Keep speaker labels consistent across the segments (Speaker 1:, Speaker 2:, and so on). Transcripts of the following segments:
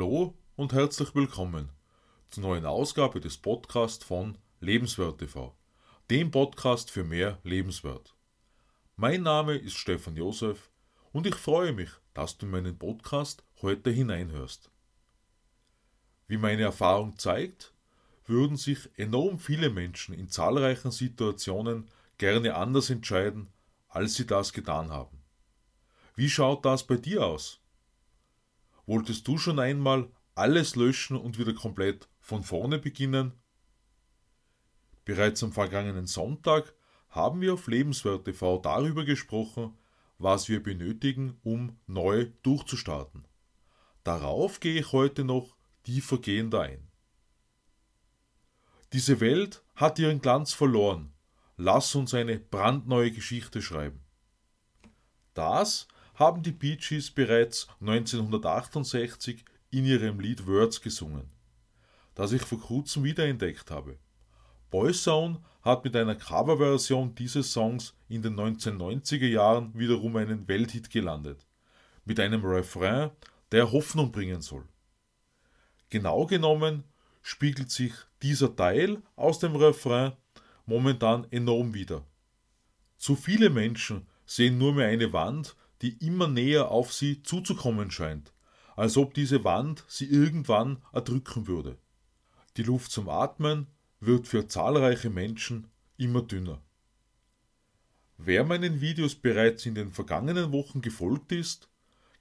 Speaker 1: Hallo und herzlich willkommen zur neuen Ausgabe des Podcasts von Lebenswert TV, dem Podcast für mehr Lebenswert. Mein Name ist Stefan Josef und ich freue mich, dass du in meinen Podcast heute hineinhörst. Wie meine Erfahrung zeigt, würden sich enorm viele Menschen in zahlreichen Situationen gerne anders entscheiden, als sie das getan haben. Wie schaut das bei dir aus? Wolltest du schon einmal alles löschen und wieder komplett von vorne beginnen? Bereits am vergangenen Sonntag haben wir auf Lebenswert TV darüber gesprochen, was wir benötigen, um neu durchzustarten. Darauf gehe ich heute noch tiefergehender ein. Diese Welt hat ihren Glanz verloren. Lass uns eine brandneue Geschichte schreiben. Das haben die Bee Gees bereits 1968 in ihrem Lied Words gesungen, das ich vor kurzem wiederentdeckt habe. Boyzone hat mit einer Coverversion dieses Songs in den 1990er Jahren wiederum einen Welthit gelandet, mit einem Refrain, der Hoffnung bringen soll. Genau genommen spiegelt sich dieser Teil aus dem Refrain momentan enorm wider. Zu viele Menschen sehen nur mehr eine Wand, die immer näher auf sie zuzukommen scheint, als ob diese Wand sie irgendwann erdrücken würde. Die Luft zum Atmen wird für zahlreiche Menschen immer dünner. Wer meinen Videos bereits in den vergangenen Wochen gefolgt ist,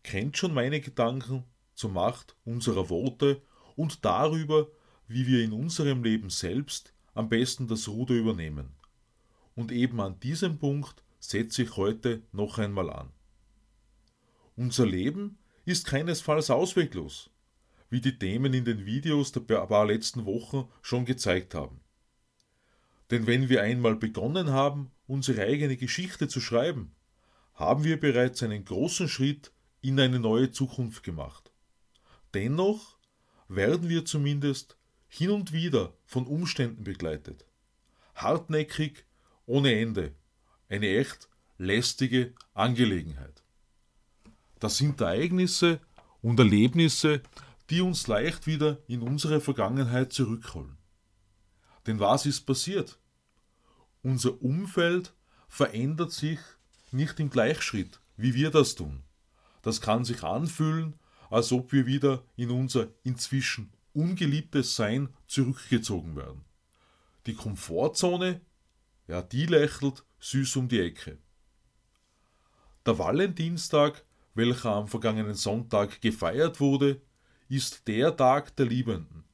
Speaker 1: kennt schon meine Gedanken zur Macht unserer Worte und darüber, wie wir in unserem Leben selbst am besten das Ruder übernehmen. Und eben an diesem Punkt setze ich heute noch einmal an. Unser Leben ist keinesfalls ausweglos, wie die Themen in den Videos der paar letzten Wochen schon gezeigt haben. Denn wenn wir einmal begonnen haben, unsere eigene Geschichte zu schreiben, haben wir bereits einen großen Schritt in eine neue Zukunft gemacht. Dennoch werden wir zumindest hin und wieder von Umständen begleitet. Hartnäckig ohne Ende. Eine echt lästige Angelegenheit. Das sind Ereignisse und Erlebnisse, die uns leicht wieder in unsere Vergangenheit zurückholen. Denn was ist passiert? Unser Umfeld verändert sich nicht im Gleichschritt, wie wir das tun. Das kann sich anfühlen, als ob wir wieder in unser inzwischen ungeliebtes Sein zurückgezogen werden. Die Komfortzone, ja, die lächelt süß um die Ecke. Der Valentinstag welcher am vergangenen Sonntag gefeiert wurde, ist der Tag der Liebenden,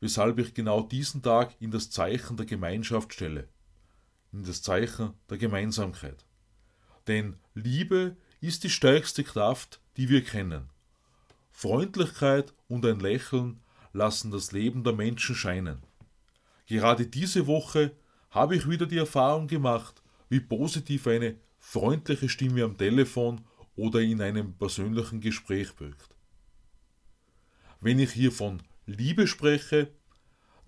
Speaker 1: weshalb ich genau diesen Tag in das Zeichen der Gemeinschaft stelle, in das Zeichen der Gemeinsamkeit. Denn Liebe ist die stärkste Kraft, die wir kennen. Freundlichkeit und ein Lächeln lassen das Leben der Menschen scheinen. Gerade diese Woche habe ich wieder die Erfahrung gemacht, wie positiv eine freundliche Stimme am Telefon oder in einem persönlichen Gespräch wirkt. Wenn ich hier von Liebe spreche,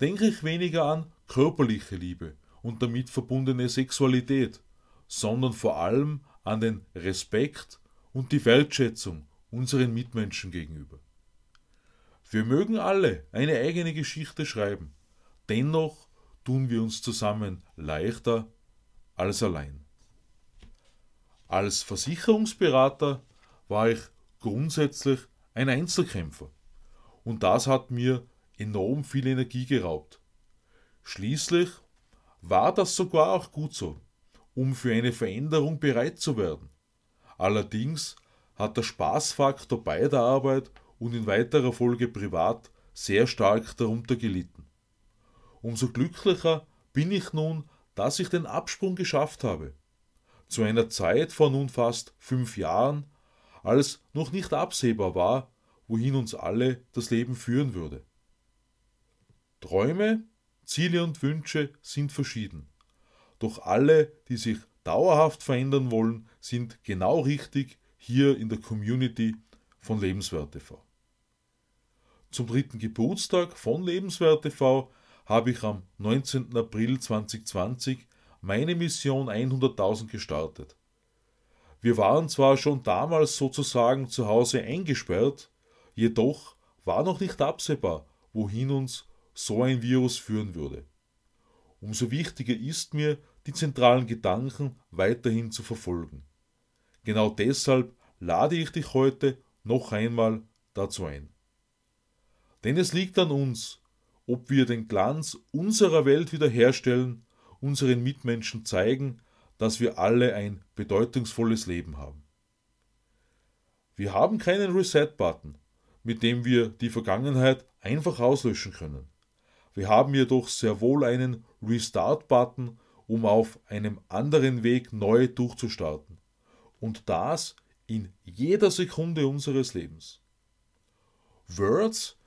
Speaker 1: denke ich weniger an körperliche Liebe und damit verbundene Sexualität, sondern vor allem an den Respekt und die Wertschätzung unseren Mitmenschen gegenüber. Wir mögen alle eine eigene Geschichte schreiben, dennoch tun wir uns zusammen leichter als allein. Als Versicherungsberater war ich grundsätzlich ein Einzelkämpfer. Und das hat mir enorm viel Energie geraubt. Schließlich war das sogar auch gut so, um für eine Veränderung bereit zu werden. Allerdings hat der Spaßfaktor bei der Arbeit und in weiterer Folge privat sehr stark darunter gelitten. Umso glücklicher bin ich nun, dass ich den Absprung geschafft habe zu einer Zeit vor nun fast fünf Jahren, als noch nicht absehbar war, wohin uns alle das Leben führen würde. Träume, Ziele und Wünsche sind verschieden, doch alle, die sich dauerhaft verändern wollen, sind genau richtig hier in der Community von Lebenswert TV. Zum dritten Geburtstag von Lebenswert TV habe ich am 19. April 2020 meine Mission 100.000 gestartet. Wir waren zwar schon damals sozusagen zu Hause eingesperrt, jedoch war noch nicht absehbar, wohin uns so ein Virus führen würde. Umso wichtiger ist mir, die zentralen Gedanken weiterhin zu verfolgen. Genau deshalb lade ich dich heute noch einmal dazu ein. Denn es liegt an uns, ob wir den Glanz unserer Welt wiederherstellen, unseren Mitmenschen zeigen, dass wir alle ein bedeutungsvolles Leben haben. Wir haben keinen Reset-Button, mit dem wir die Vergangenheit einfach auslöschen können. Wir haben jedoch sehr wohl einen Restart-Button, um auf einem anderen Weg neu durchzustarten. Und das in jeder Sekunde unseres Lebens. Words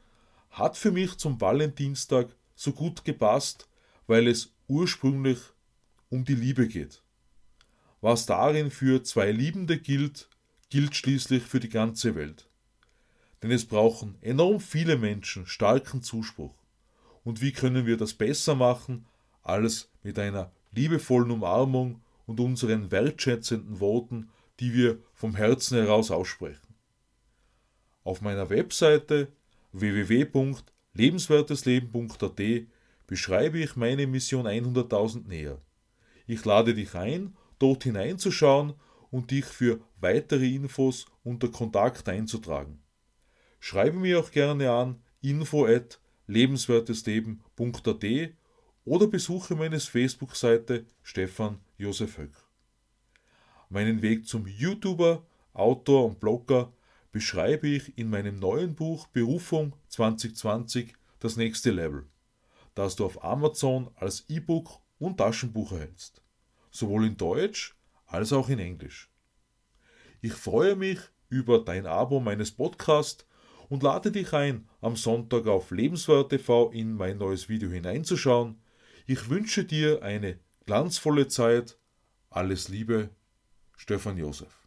Speaker 1: hat für mich zum Valentinstag so gut gepasst, weil es ursprünglich um die Liebe geht. Was darin für zwei Liebende gilt, gilt schließlich für die ganze Welt. Denn es brauchen enorm viele Menschen starken Zuspruch. Und wie können wir das besser machen, als mit einer liebevollen Umarmung und unseren wertschätzenden Worten, die wir vom Herzen heraus aussprechen. Auf meiner Webseite www.lebenswertesleben.at beschreibe ich meine Mission 100.000 näher. Ich lade dich ein, dort hineinzuschauen und dich für weitere Infos unter Kontakt einzutragen. Schreibe mir auch gerne an info at lebenswertesleben.at oder besuche meine Facebook-Seite Stefan Josef Höck. Meinen Weg zum YouTuber, Autor und Blogger beschreibe ich in meinem neuen Buch Berufung 2020 das nächste Level, das du auf Amazon als E-Book und Taschenbuch erhältst, sowohl in Deutsch als auch in Englisch. Ich freue mich über dein Abo meines Podcasts und lade dich ein, am Sonntag auf Lebenswert TV in mein neues Video hineinzuschauen. Ich wünsche dir eine glanzvolle Zeit. Alles Liebe, Stefan Josef.